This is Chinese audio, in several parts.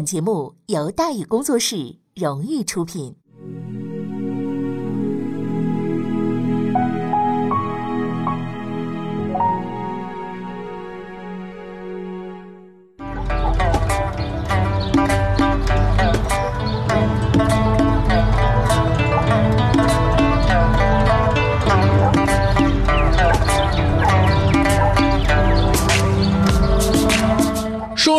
本节目由大宇工作室荣誉出品。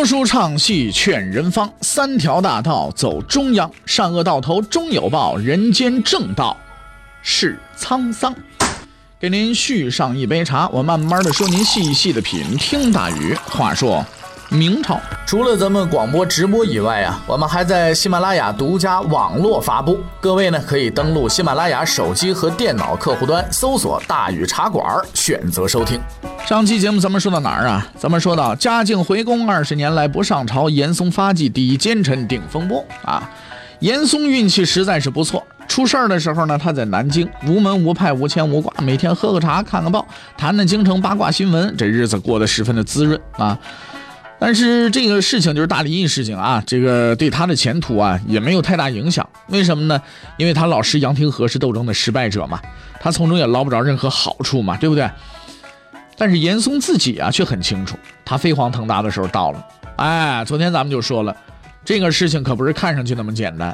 书唱戏劝人方，三条大道走中央，善恶到头终有报，人间正道是沧桑。给您续上一杯茶，我慢慢的说，您细细的品。听大雨话说。明朝除了咱们广播直播以外啊，我们还在喜马拉雅独家网络发布。各位呢可以登录喜马拉雅手机和电脑客户端，搜索“大禹茶馆”，选择收听。上期节目咱们说到哪儿啊？咱们说到嘉靖回宫二十年来不上朝，严嵩发迹，第一奸臣顶风波啊。严嵩运气实在是不错，出事儿的时候呢，他在南京，无门无派，无牵无挂，每天喝个茶，看个报，谈谈京城八卦新闻，这日子过得十分的滋润啊。但是这个事情就是大离异事情啊，这个对他的前途啊也没有太大影响。为什么呢？因为他老师杨廷和是斗争的失败者嘛，他从中也捞不着任何好处嘛，对不对？但是严嵩自己啊却很清楚，他飞黄腾达的时候到了。哎，昨天咱们就说了，这个事情可不是看上去那么简单。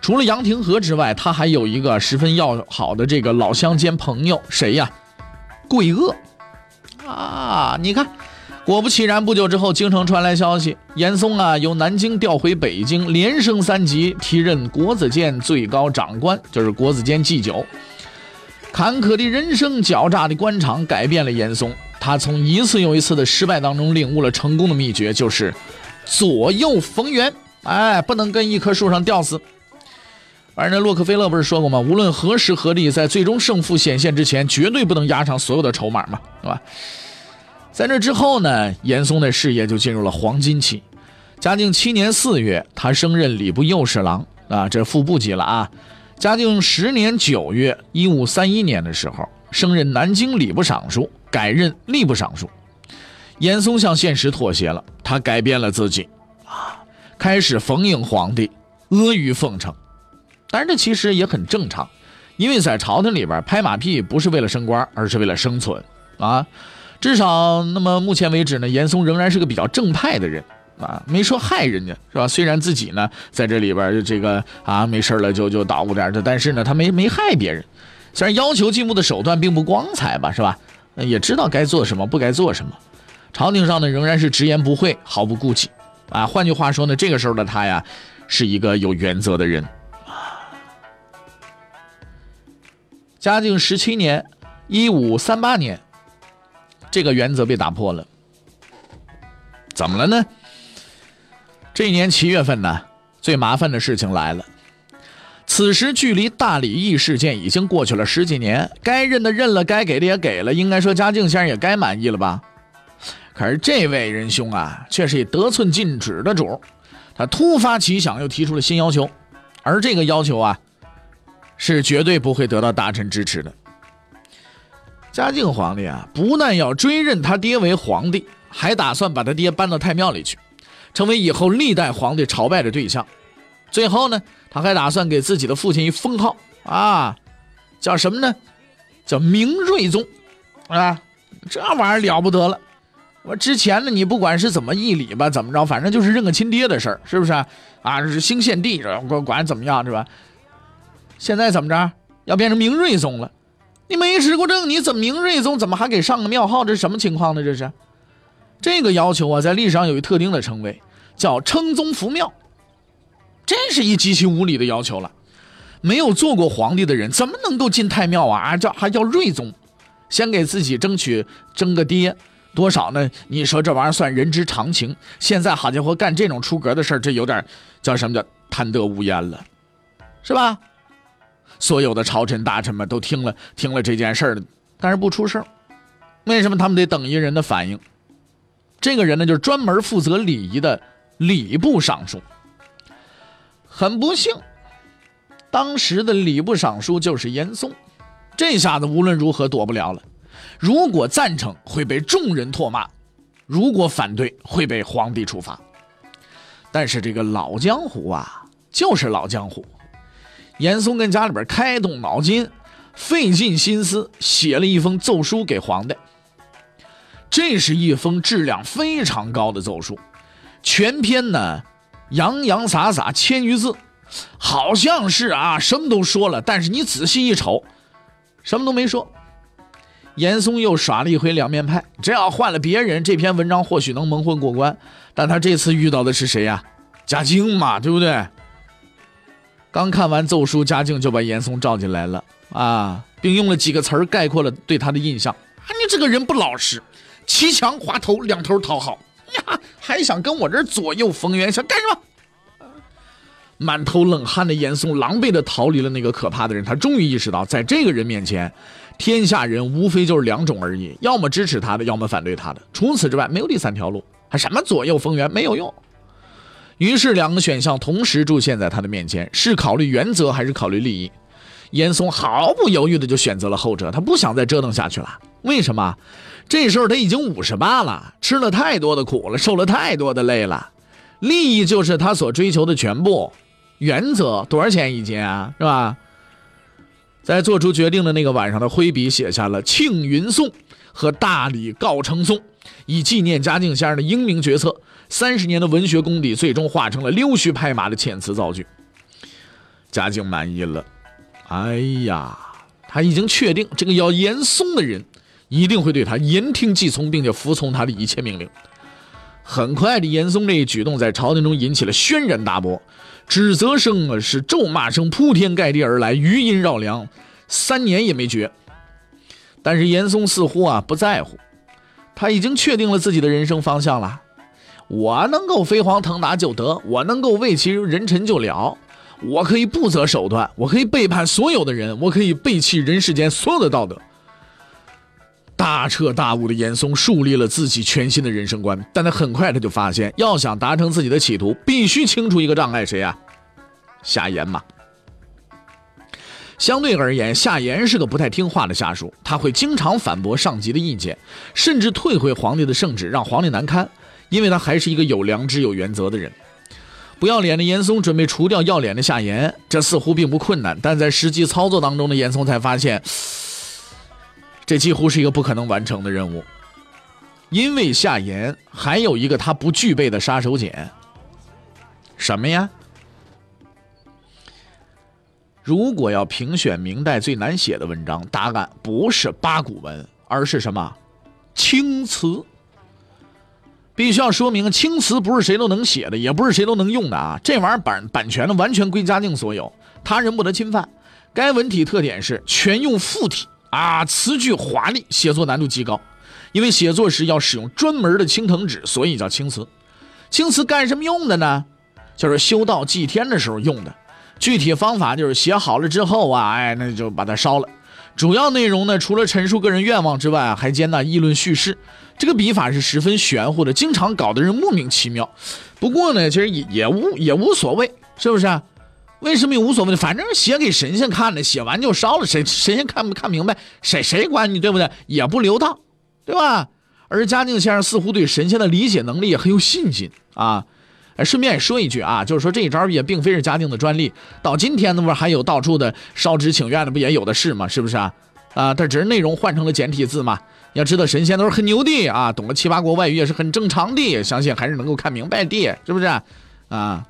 除了杨廷和之外，他还有一个十分要好的这个老乡兼朋友，谁呀？桂萼啊，你看。果不其然，不久之后，京城传来消息，严嵩啊由南京调回北京，连升三级，提任国子监最高长官，就是国子监祭酒。坎坷的人生，狡诈的官场，改变了严嵩。他从一次又一次的失败当中领悟了成功的秘诀，就是左右逢源。哎，不能跟一棵树上吊死。反正洛克菲勒不是说过吗？无论何时何地，在最终胜负显现之前，绝对不能押上所有的筹码嘛，是吧？在这之后呢，严嵩的事业就进入了黄金期。嘉靖七年四月，他升任礼部右侍郎啊，这副部级了啊。嘉靖十年九月，一五三一年的时候，升任南京礼部尚书，改任吏部尚书。严嵩向现实妥协了，他改变了自己啊，开始逢迎皇帝，阿谀奉承。但是这其实也很正常，因为在朝廷里边拍马屁不是为了升官，而是为了生存啊。至少，那么目前为止呢，严嵩仍然是个比较正派的人啊，没说害人家，是吧？虽然自己呢在这里边就这个啊没事了就就捣鼓点的，但是呢他没没害别人。虽然要求进步的手段并不光彩吧，是吧？也知道该做什么，不该做什么。朝廷上呢仍然是直言不讳，毫不顾忌啊。换句话说呢，这个时候的他呀是一个有原则的人。嘉靖十七年，一五三八年。这个原则被打破了，怎么了呢？这一年七月份呢，最麻烦的事情来了。此时距离大礼义事件已经过去了十几年，该认的认了，该给的也给了，应该说嘉靖先生也该满意了吧？可是这位仁兄啊，却是一得寸进尺的主，他突发奇想，又提出了新要求，而这个要求啊，是绝对不会得到大臣支持的。嘉靖皇帝啊，不但要追认他爹为皇帝，还打算把他爹搬到太庙里去，成为以后历代皇帝朝拜的对象。最后呢，他还打算给自己的父亲一封号啊，叫什么呢？叫明睿宗啊！这玩意儿了不得了。我之前呢，你不管是怎么议礼吧，怎么着，反正就是认个亲爹的事儿，是不是啊？是兴献帝，管管怎么样是吧？现在怎么着，要变成明睿宗了？你没执过政，你怎么明睿宗？怎么还给上个庙号？这是什么情况呢？这是这个要求啊，在历史上有一特定的称谓，叫称宗扶庙。这是一极其无理的要求了。没有做过皇帝的人，怎么能够进太庙啊？啊，叫还叫睿宗，先给自己争取争个爹，多少呢？你说这玩意儿算人之常情。现在好家伙，干这种出格的事儿，这有点叫什么叫贪得无厌了，是吧？所有的朝臣大臣们都听了听了这件事儿，但是不出声为什么他们得等一人的反应？这个人呢，就是专门负责礼仪的礼部尚书。很不幸，当时的礼部尚书就是严嵩。这下子无论如何躲不了了。如果赞成，会被众人唾骂；如果反对，会被皇帝处罚。但是这个老江湖啊，就是老江湖。严嵩跟家里边开动脑筋，费尽心思写了一封奏书给皇帝。这是一封质量非常高的奏书，全篇呢洋洋洒洒千余字，好像是啊什么都说了，但是你仔细一瞅，什么都没说。严嵩又耍了一回两面派，这要换了别人，这篇文章或许能蒙混过关，但他这次遇到的是谁呀？嘉靖嘛，对不对？刚看完奏书，嘉靖就把严嵩召进来了啊，并用了几个词儿概括了对他的印象：啊，你这个人不老实，骑墙滑头，两头讨好呀，还想跟我这左右逢源，想干什么？满头冷汗的严嵩狼狈地逃离了那个可怕的人，他终于意识到，在这个人面前。天下人无非就是两种而已，要么支持他的，要么反对他的，除此之外没有第三条路。还什么左右逢源没有用。于是两个选项同时出现在他的面前：是考虑原则还是考虑利益？严嵩毫不犹豫的就选择了后者，他不想再折腾下去了。为什么？这时候他已经五十八了，吃了太多的苦了，受了太多的累了。利益就是他所追求的全部，原则多少钱一斤啊？是吧？在做出决定的那个晚上，他挥笔写下了《庆云颂》和《大理告成颂》，以纪念嘉靖先生的英明决策。三十年的文学功底，最终化成了溜须拍马的遣词造句。嘉靖满意了，哎呀，他已经确定这个叫严嵩的人一定会对他言听计从，并且服从他的一切命令。很快的，严嵩这一举动在朝廷中引起了轩然大波。指责声啊，是咒骂声铺天盖地而来，余音绕梁，三年也没绝。但是严嵩似乎啊不在乎，他已经确定了自己的人生方向了。我能够飞黄腾达就得，我能够为其人臣就了，我可以不择手段，我可以背叛所有的人，我可以背弃人世间所有的道德。大彻大悟的严嵩树立了自己全新的人生观，但他很快他就发现，要想达成自己的企图，必须清除一个障碍，谁呀？夏言嘛。相对而言，夏言是个不太听话的下属，他会经常反驳上级的意见，甚至退回皇帝的圣旨，让皇帝难堪，因为他还是一个有良知、有原则的人。不要脸的严嵩准备除掉要脸的夏言，这似乎并不困难，但在实际操作当中的严嵩才发现。这几乎是一个不可能完成的任务，因为夏言还有一个他不具备的杀手锏。什么呀？如果要评选明代最难写的文章，答案不是八股文，而是什么？青词。必须要说明，青词不是谁都能写的，也不是谁都能用的啊！这玩意儿版版权呢，完全归嘉靖所有，他人不得侵犯。该文体特点是全用附体。啊，词句华丽，写作难度极高，因为写作时要使用专门的青藤纸，所以叫青词。青词干什么用的呢？就是修道祭天的时候用的。具体方法就是写好了之后啊，哎，那就把它烧了。主要内容呢，除了陈述个人愿望之外，还兼纳议论叙事。这个笔法是十分玄乎的，经常搞得人莫名其妙。不过呢，其实也也无也无所谓，是不是啊？为什么也无所谓？反正写给神仙看的，写完就烧了。谁神仙看不看明白？谁谁管你，对不对？也不留当，对吧？而嘉靖先生似乎对神仙的理解能力也很有信心啊。哎，顺便也说一句啊，就是说这一招也并非是嘉靖的专利，到今天那不还有到处的烧纸请愿的，不也有的是吗？是不是啊？啊，它只是内容换成了简体字嘛。要知道神仙都是很牛的啊，懂了七八国外语也是很正常的，相信还是能够看明白的，是不是啊？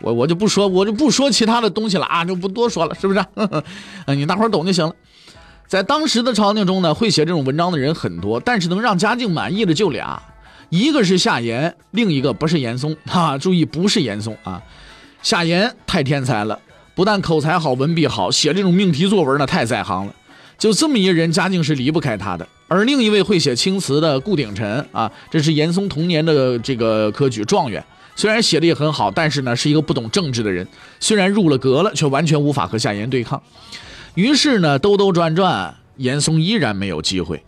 我我就不说，我就不说其他的东西了啊，就不多说了，是不是？嗯，你大伙儿懂就行了。在当时的朝廷中呢，会写这种文章的人很多，但是能让嘉靖满意的就俩，一个是夏言，另一个不是严嵩 哈。注意，不是严嵩啊。夏言太天才了，不但口才好，文笔好，写这种命题作文呢太在行了。就这么一人，嘉靖是离不开他的。而另一位会写青词的顾鼎臣啊，这是严嵩同年的这个科举状元。虽然写的也很好，但是呢，是一个不懂政治的人。虽然入了阁了，却完全无法和夏言对抗。于是呢，兜兜转转，严嵩依然没有机会。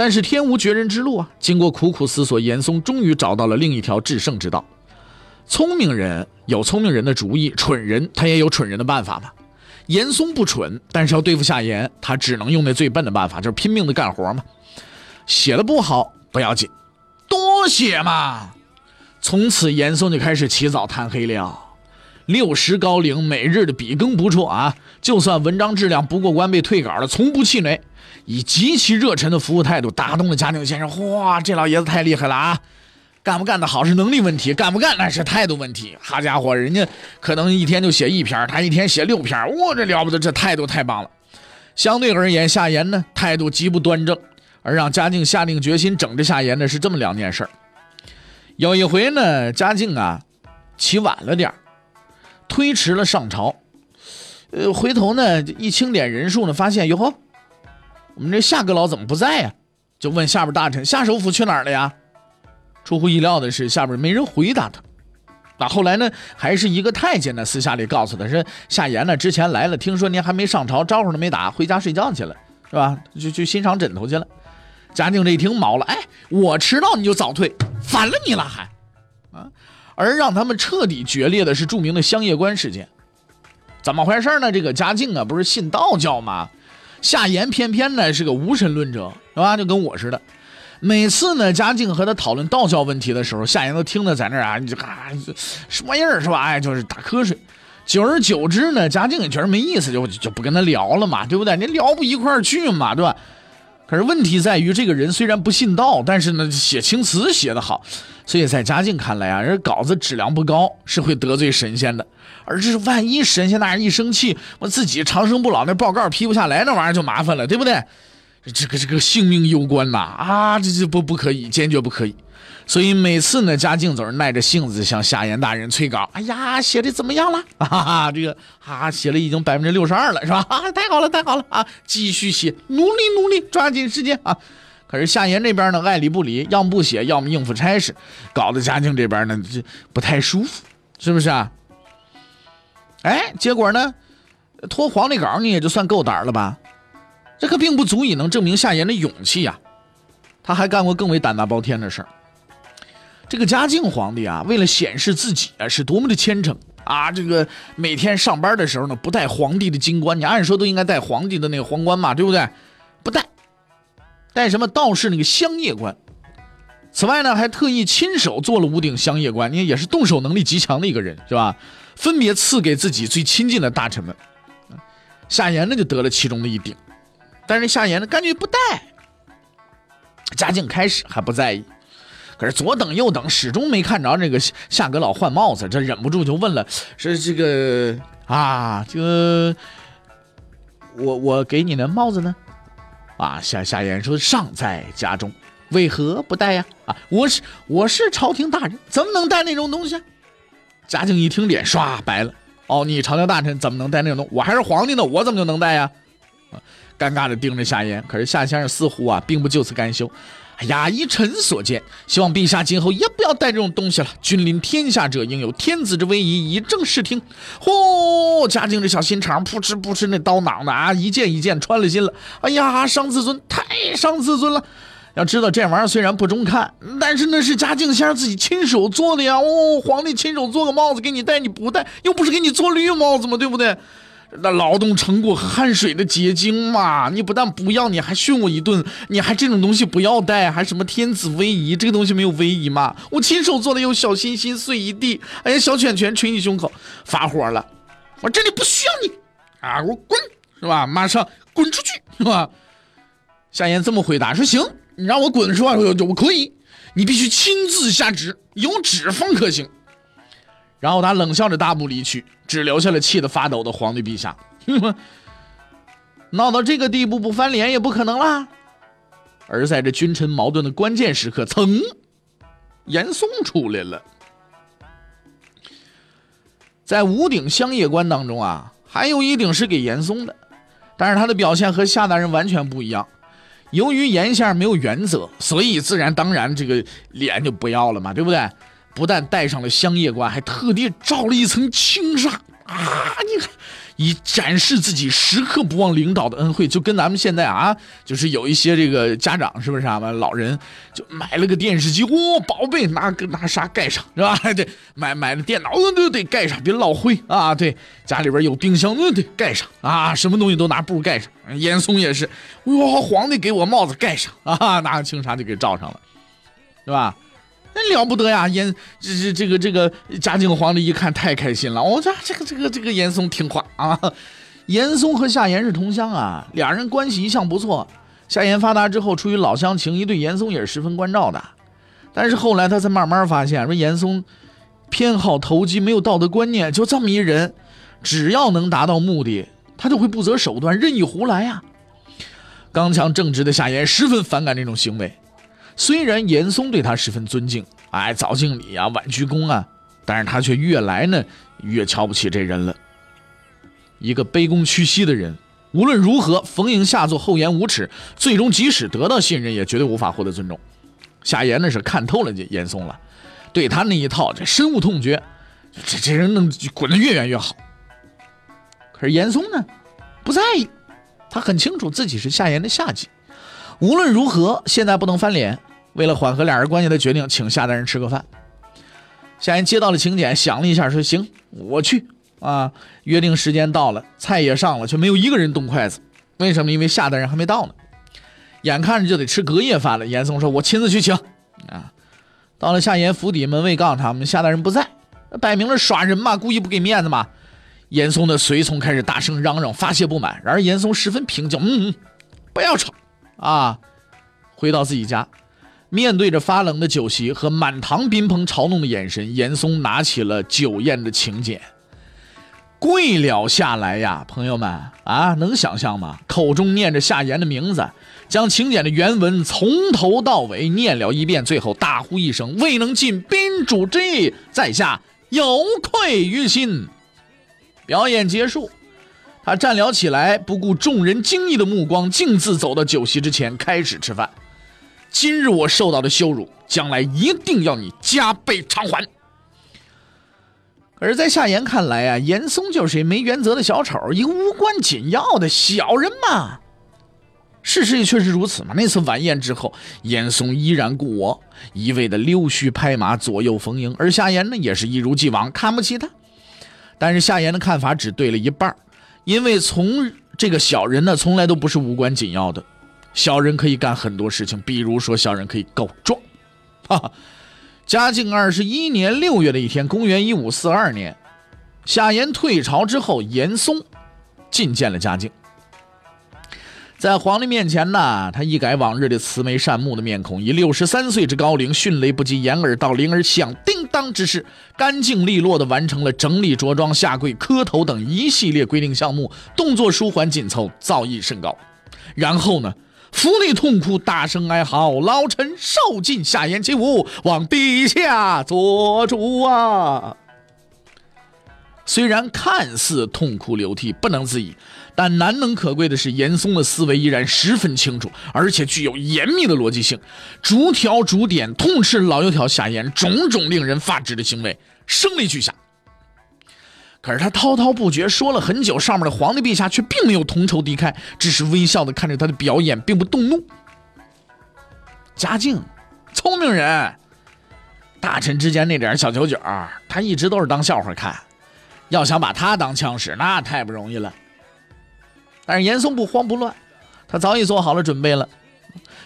但是天无绝人之路啊！经过苦苦思索，严嵩终于找到了另一条制胜之道。聪明人有聪明人的主意，蠢人他也有蠢人的办法嘛。严嵩不蠢，但是要对付夏言，他只能用那最笨的办法，就是拼命的干活嘛。写的不好不要紧，多写嘛。从此严嵩就开始起早贪黑了。六十高龄，每日的笔耕不辍啊！就算文章质量不过关被退稿了，从不气馁，以极其热忱的服务态度打动了嘉靖先生。哇，这老爷子太厉害了啊！干不干得好是能力问题，干不干那是态度问题。好家伙，人家可能一天就写一篇，他一天写六篇，哇，这了不得，这态度太棒了。相对而言，夏言呢态度极不端正，而让嘉靖下定决心整治夏言的是这么两件事有一回呢，嘉靖啊起晚了点推迟了上朝，呃，回头呢一清点人数呢，发现哟呵，我们这夏阁老怎么不在呀？就问下边大臣夏首辅去哪儿了呀？出乎意料的是，下边没人回答他。那后来呢，还是一个太监呢私下里告诉他说，夏言呢之前来了，听说您还没上朝，招呼都没打，回家睡觉去了，是吧？就去欣赏枕头去了。嘉靖这一听毛了，哎，我迟到你就早退，反了你了还？啊？而让他们彻底决裂的是著名的香叶关事件，怎么回事呢？这个嘉靖啊，不是信道教吗？夏言偏偏呢是个无神论者，是吧？就跟我似的。每次呢，嘉靖和他讨论道教问题的时候，夏言都听得在那儿啊，你这啊什么玩意儿是吧？哎，就是打瞌睡。久而久之呢，嘉靖也觉得没意思，就就不跟他聊了嘛，对不对？你聊不一块儿去嘛，对吧？可是问题在于，这个人虽然不信道，但是呢，写青词写得好，所以在嘉靖看来啊，人稿子质量不高是会得罪神仙的。而这是万一神仙大人一生气，我自己长生不老，那报告批不下来，那玩意儿就麻烦了，对不对？这个这个性命攸关呐！啊，这这不不可以，坚决不可以。所以每次呢，嘉靖总是耐着性子向夏言大人催稿。哎呀，写的怎么样了？哈哈，这个啊，写了已经百分之六十二了，是吧？啊，太好了，太好了啊！继续写，努力努力，抓紧时间啊！可是夏言这边呢，爱理不理，要么不写，要么应付差事，搞得嘉靖这边呢，这不太舒服，是不是啊？哎，结果呢，拖皇帝稿，你也就算够胆了吧？这可并不足以能证明夏言的勇气呀！他还干过更为胆大包天的事儿。这个嘉靖皇帝啊，为了显示自己啊是多么的虔诚啊，这个每天上班的时候呢，不戴皇帝的金冠，你按说都应该戴皇帝的那个皇冠嘛，对不对？不戴，戴什么道士那个香叶冠。此外呢，还特意亲手做了五顶香叶冠，你看也是动手能力极强的一个人，是吧？分别赐给自己最亲近的大臣们。夏言呢，就得了其中的一顶，但是夏言呢，干脆不戴。嘉靖开始还不在意。可是左等右等，始终没看着这个夏阁老换帽子，这忍不住就问了：“是这个啊，这个我我给你的帽子呢？”啊，夏夏言说：“尚在家中，为何不戴呀？”啊，我是我是朝廷大人，怎么能戴那种东西？嘉靖一听，脸唰白了。哦，你朝廷大臣怎么能戴那种东？我还是皇帝呢，我怎么就能戴呀？啊，尴尬的盯着夏言。可是夏先生似乎啊，并不就此甘休。哎呀，依臣所见，希望陛下今后也不要带这种东西了。君临天下者，应有天子之威仪，以正视听。嚯，嘉靖这小心肠，扑哧扑哧那刀囊的啊，一件一件穿了心了。哎呀，伤自尊，太伤自尊了。要知道这玩意儿虽然不中看，但是那是嘉靖先生自己亲手做的呀。哦，皇帝亲手做个帽子给你戴，你不戴，又不是给你做绿帽子吗？对不对？那劳动成果和汗水的结晶嘛，你不但不要，你还训我一顿，你还这种东西不要带，还什么天子威仪，这个东西没有威仪嘛？我亲手做的，有小心心碎一地，哎呀，小拳拳捶你胸口，发火了，我这里不需要你啊，我滚，是吧？马上滚出去，是吧？夏言这么回答说：行，你让我滚是吧？我我可以，你必须亲自下旨，有旨方可行。然后他冷笑着大步离去，只留下了气得发抖的皇帝陛下。闹到这个地步，不翻脸也不可能啦。而在这君臣矛盾的关键时刻，噌，严嵩出来了。在五顶香叶冠当中啊，还有一顶是给严嵩的，但是他的表现和夏大人完全不一样。由于严先生没有原则，所以自然当然这个脸就不要了嘛，对不对？不但戴上了香叶冠，还特地罩了一层轻纱啊！你看，以展示自己时刻不忘领导的恩惠，就跟咱们现在啊，就是有一些这个家长是不是啊？老人就买了个电视机，哇，宝贝，拿个拿啥盖上是吧？对，买买了电脑，都得盖上，别落灰啊！对，家里边有冰箱，那得盖上啊！什么东西都拿布盖上。严嵩也是，哇，皇帝给我帽子盖上啊，拿个青纱就给罩上了，是吧？那了不得呀！严这这这个这个嘉靖皇帝一看太开心了，哦，这这个这个这个严嵩听话啊。严嵩和夏言是同乡啊，俩人关系一向不错。夏言发达之后，出于老乡情谊，对严嵩也是十分关照的。但是后来他才慢慢发现，说严嵩偏好投机，没有道德观念，就这么一人，只要能达到目的，他就会不择手段，任意胡来呀。刚强正直的夏言十分反感这种行为。虽然严嵩对他十分尊敬，哎，早敬礼啊，晚鞠躬啊，但是他却越来呢越瞧不起这人了。一个卑躬屈膝的人，无论如何逢迎下作，厚颜无耻，最终即使得到信任，也绝对无法获得尊重。夏言呢是看透了这严嵩了，对他那一套这深恶痛绝，这这人能滚得越远越好。可是严嵩呢，不在意，他很清楚自己是夏言的下级，无论如何现在不能翻脸。为了缓和俩人关系，他决定请夏大人吃个饭。夏言接到了请柬，想了一下，说：“行，我去。”啊，约定时间到了，菜也上了，却没有一个人动筷子。为什么？因为夏大人还没到呢。眼看着就得吃隔夜饭了，严嵩说：“我亲自去请。”啊，到了夏言府邸，门卫告诉他们夏大人不在，摆明了耍人嘛，故意不给面子嘛。严嵩的随从开始大声嚷嚷，发泄不满。然而严嵩十分平静，嗯，不要吵。啊，回到自己家，面对着发冷的酒席和满堂宾朋嘲弄的眼神，严嵩拿起了酒宴的请柬。跪了下来呀，朋友们啊，能想象吗？口中念着夏言的名字，将请柬的原文从头到尾念了一遍，最后大呼一声：“未能尽宾主之意，在下有愧于心。”表演结束，他站了起来，不顾众人惊异的目光，径自走到酒席之前，开始吃饭。今日我受到的羞辱，将来一定要你加倍偿还。而在夏言看来啊，严嵩就是一没原则的小丑，一个无关紧要的小人嘛。事实也确实如此嘛。那次晚宴之后，严嵩依然故我，一味的溜须拍马，左右逢迎，而夏言呢，也是一如既往看不起他。但是夏言的看法只对了一半，因为从这个小人呢，从来都不是无关紧要的。小人可以干很多事情，比如说小人可以告状，哈哈。嘉靖二十一年六月的一天，公元一五四二年，夏言退朝之后，严嵩觐见了嘉靖。在皇帝面前呢，他一改往日的慈眉善目的面孔，以六十三岁之高龄，迅雷不及掩耳盗铃而响叮当之势，干净利落地完成了整理着装、下跪磕头等一系列规定项目，动作舒缓紧凑，造诣甚高。然后呢？府内痛哭，大声哀嚎，老臣受尽夏言其侮，望陛下做主啊！虽然看似痛哭流涕，不能自已，但难能可贵的是，严嵩的思维依然十分清楚，而且具有严密的逻辑性，逐条逐点痛斥老油条夏言种种令人发指的行为，声泪俱下。可是他滔滔不绝说了很久，上面的皇帝陛下却并没有同仇敌忾，只是微笑的看着他的表演，并不动怒。嘉靖，聪明人，大臣之间那点小九九，他一直都是当笑话看。要想把他当枪使，那太不容易了。但是严嵩不慌不乱，他早已做好了准备了。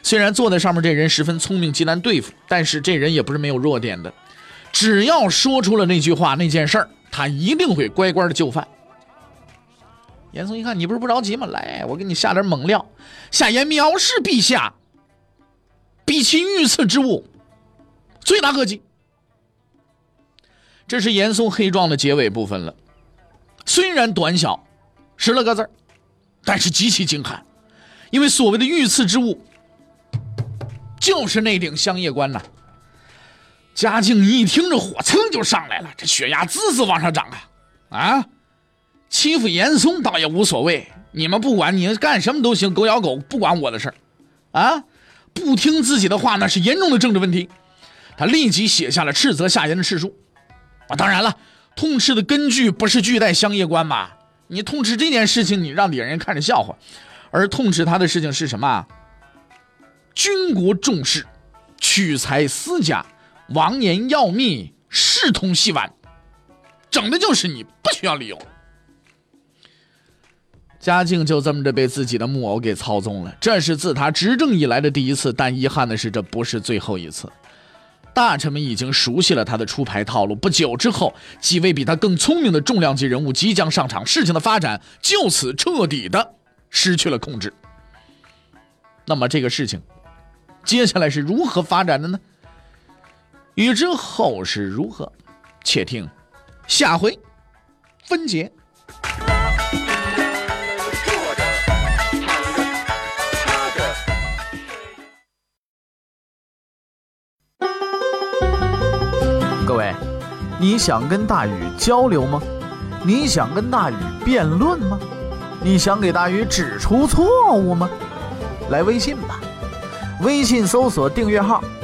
虽然坐在上面这人十分聪明，极难对付，但是这人也不是没有弱点的。只要说出了那句话，那件事儿。他一定会乖乖的就范。严嵩一看，你不是不着急吗？来，我给你下点猛料。夏言藐视陛下，比其御赐之物，罪大恶极。这是严嵩黑状的结尾部分了。虽然短小，十来个字但是极其精悍。因为所谓的御赐之物，就是那顶香叶冠呐。嘉靖一听，这火蹭就上来了，这血压滋滋往上涨啊！啊，欺负严嵩倒也无所谓，你们不管，你干什么都行，狗咬狗，不管我的事。啊，不听自己的话，那是严重的政治问题。他立即写下了斥责夏言的誓书。啊，当然了，痛斥的根据不是巨带香叶官吗？你痛斥这件事情，你让别人看着笑话，而痛斥他的事情是什么？军国重视，取财私家。王言要密，视同戏玩，整的就是你，不需要理由。嘉靖就这么着被自己的木偶给操纵了，这是自他执政以来的第一次，但遗憾的是，这不是最后一次。大臣们已经熟悉了他的出牌套路。不久之后，几位比他更聪明的重量级人物即将上场，事情的发展就此彻底的失去了控制。那么这个事情接下来是如何发展的呢？欲知后事如何，且听下回分解。各位，你想跟大禹交流吗？你想跟大禹辩论吗？你想给大禹指出错误吗？来微信吧，微信搜索订阅号“